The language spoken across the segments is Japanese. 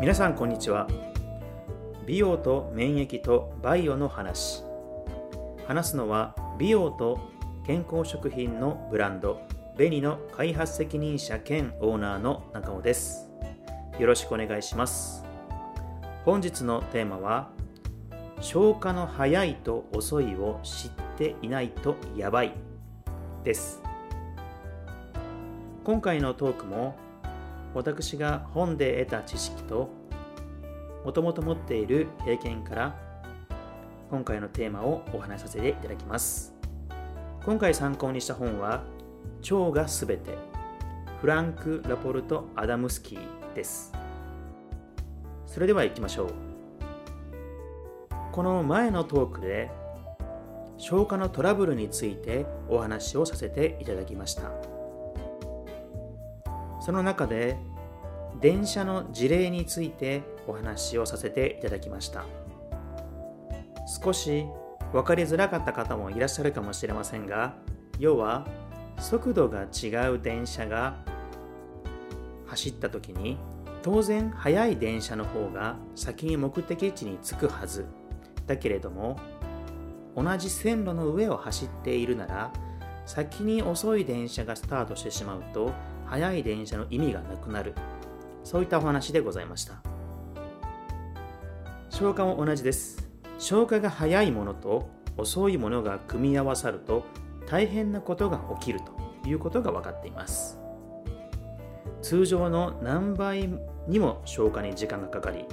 皆さんこんにちは。美容と免疫とバイオの話。話すのは美容と健康食品のブランドベニの開発責任者兼オーナーの中尾です。よろしくお願いします。本日のテーマは消化の早いと遅いを知っていないとやばいです。今回のトークも私が本で得た知識ともともと持っている経験から今回のテーマをお話しさせていただきます。今回参考にした本は腸がすべてフランク・ラポルト・アダムスキーです。それでは行きましょう。この前のトークで消化のトラブルについてお話をさせていただきました。その中で電車の事例についてお話をさせていただきました。少し分かりづらかった方もいらっしゃるかもしれませんが要は速度が違う電車が走った時に当然速い電車の方が先に目的地に着くはず。だけれども同じ線路の上を走っているなら先に遅い電車がスタートしてしまうと速い電車の意味がなくなる。そういったお話でございました。消化も同じです。消化が早いものと遅いものが組み合わさると大変なことが起きるということが分かっています。通常の何倍にも消化に時間がかかり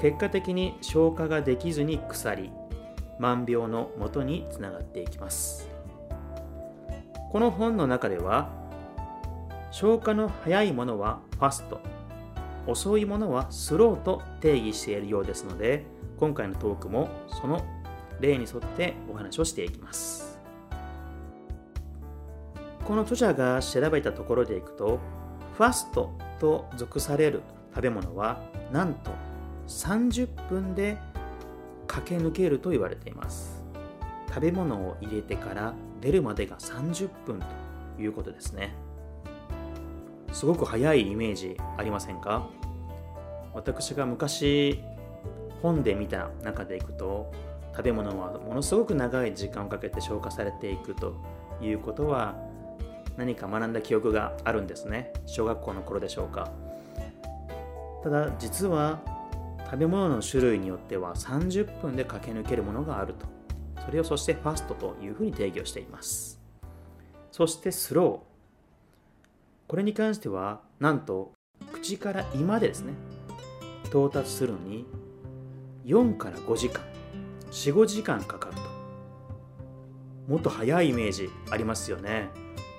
結果的に消化ができずに腐り万病のもとにつながっていきます。この本の中では消化の早いものはファスト。遅いものはスローと定義しているようですので今回のトークもその例に沿ってお話をしていきます。この著者が調べたところでいくとファストと属される食べ物はなんと30分で駆け抜けると言われています。食べ物を入れてから出るまでが30分ということですね。すごく早いイメージありませんか？私が昔本で見た中でいくと食べ物はものすごく長い時間をかけて消化されていくということは何か学んだ記憶があるんですね。小学校の頃でしょうか。ただ実は食べ物の種類によっては30分で駆け抜けるものがあると。それをそしてファストというふうに定義をしています。そしてスロー。これに関してはなんと口から胃までですね到達するのに4から5時間45時間かかると。もっと早いイメージありますよね。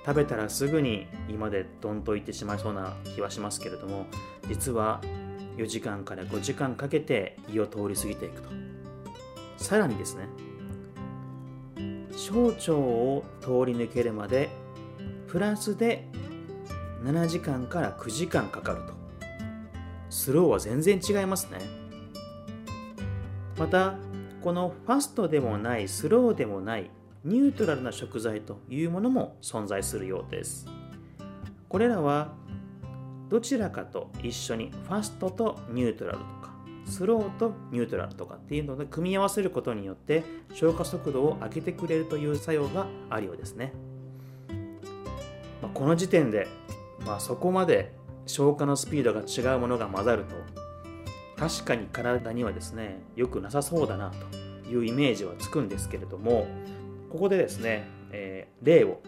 食べたらすぐに胃までドンといってしまいそうな気はしますけれども実は4時間から5時間かけて胃を通り過ぎていくと。さらにですね小腸を通り抜けるまでプラスで7時間から9時間かかると。スローは全然違いますね。またこのファストでもないスローでもないニュートラルな食材というものも存在するようです。これらはどちらかと一緒にファストとニュートラルとかスローとニュートラルとかっていうので組み合わせることによって消化速度を上げてくれるという作用があるようですね、まあ、この時点でまあ、そこまで消化のスピードが違うものが混ざると確かに体にはですね良くなさそうだなというイメージはつくんですけれどもここでですね、えー、例を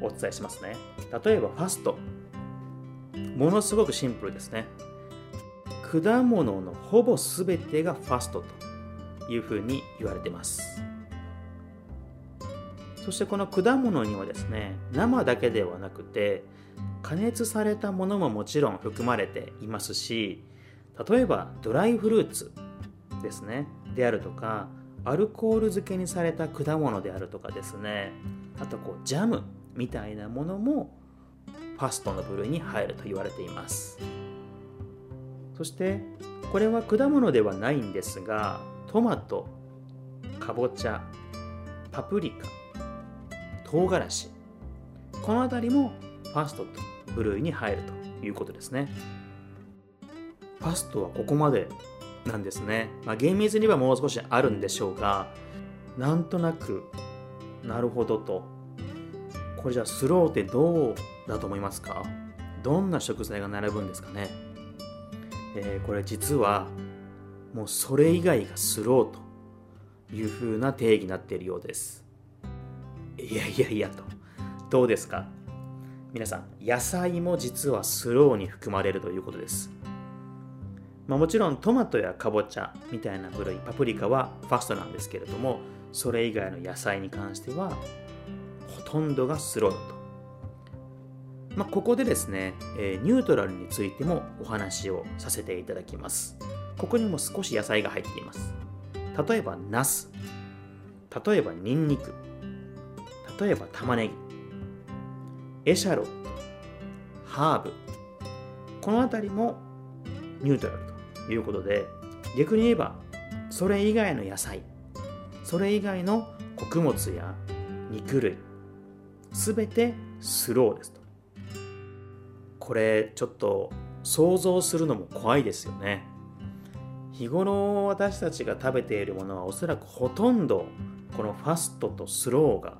お伝えしますね。例えばファスト。ものすごくシンプルですね。果物のほぼ全てがファストというふうに言われてます。そしてこの果物にはですね生だけではなくて加熱されたものももちろん含まれていますし例えばドライフルーツですねであるとかアルコール漬けにされた果物であるとかですねあとこうジャムみたいなものもファストの部類に入ると言われています。そしてこれは果物ではないんですがトマトかぼちゃパプリカ唐辛子。この辺りもファストと部類に入るということですね。ファストはここまでなんですね、まあ、厳密にはもう少しあるんでしょうがなんとなくなるほどと。これじゃあスローってどうだと思いますか？どんな食材が並ぶんですかね、えー、これ実はもうそれ以外がスローというふうな定義になっているようです。いやいやいやと。どうですか？皆さん野菜も実はスローに含まれるということです。まあ、もちろんトマトやかぼちゃみたいな部類パプリカはファストなんですけれどもそれ以外の野菜に関してはほとんどがスローと、まあ、ここでですね、えー、ニュートラルについてもお話をさせていただきます。ここにも少し野菜が入っています。例えばナス。例えばニンニク。例えば玉ねぎ。エシャロ。ットハーブ。この辺りもニュートラルということで逆に言えばそれ以外の野菜。それ以外の穀物や肉類。すべてスローですと。これちょっと想像するのも怖いですよね。日頃私たちが食べているものはおそらくほとんどこのファストとスローが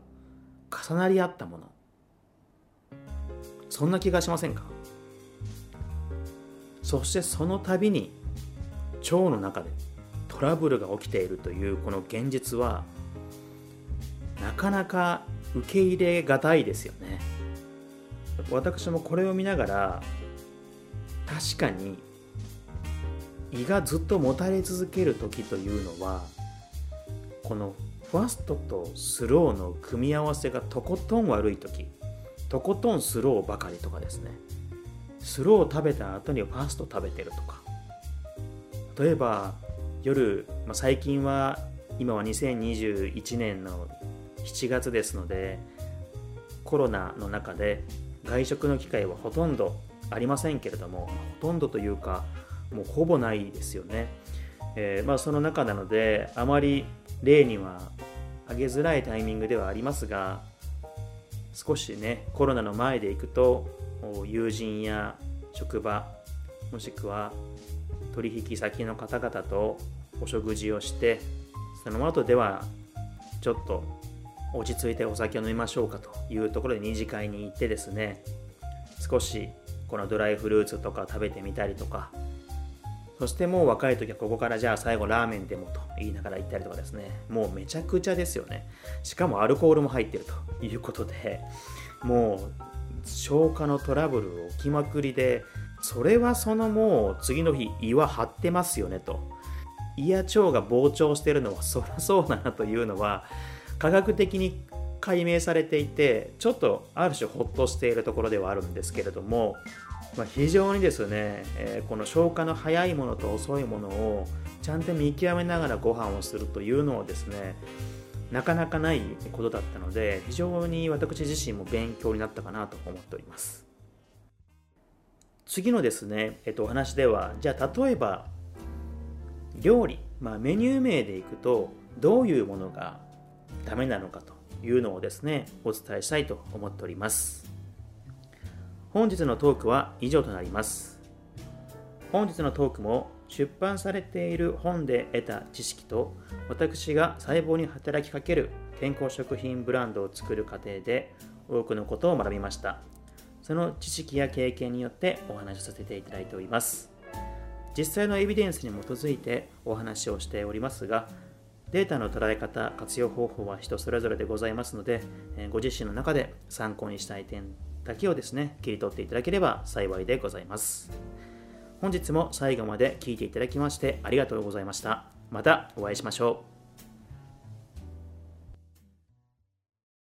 重なり合ったもの。そんな気がしませんか？そしてその度に腸の中でトラブルが起きているというこの現実はなかなか受け入れがたいですよね。私もこれを見ながら確かに胃がずっともたれ続ける時というのはこのファストとスローの組み合わせがとことん悪い時とことんスローばかりとかですね。スロー食べた後にファスト食べてるとか。例えば夜、まあ、最近は今は2021年の7月ですのでコロナの中で外食の機会はほとんどありませんけれどもほとんどというかもうほぼないですよね、えー、まあ、その中なのであまり例には挙げづらいタイミングではありますが少しねコロナの前で行くと友人や職場もしくは取引先の方々とお食事をしてその後ではちょっと落ち着いてお酒を飲みましょうかというところで二次会に行ってですね少しこのドライフルーツとか食べてみたりとかそしてもう若い時はここからじゃあ最後ラーメンでもと言いながら行ったりとかですね。もうめちゃくちゃですよね。しかもアルコールも入ってるということでもう消化のトラブル起きまくりでそれはそのもう次の日胃は張ってますよねと。胃や腸が膨張してるのはそりゃそうだなというのは科学的に解明されていてちょっとある種ほっとしているところではあるんですけれども、まあ、非常にですね、えー、この消化の早いものと遅いものをちゃんと見極めながらご飯をするというのをですねなかなかないことだったので非常に私自身も勉強になったかなと思っております。次のですね、えっと、お話ではじゃあ例えば料理、まあ、メニュー名でいくとどういうものがダメなのかというのをですねお伝えしたいと思っております。本日のトークは以上となります。本日のトークも出版されている本で得た知識と私が細胞に働きかける健康食品ブランドを作る過程で多くのことを学びました。その知識や経験によってお話しさせていただいております。実際のエビデンスに基づいてお話をしておりますがデータの捉え方活用方法は人それぞれでございますのでご自身の中で参考にしたい点だけをですね切り取っていただければ幸いでございます本日も最後まで聴いていただきましてありがとうございました。またお会いしましょう。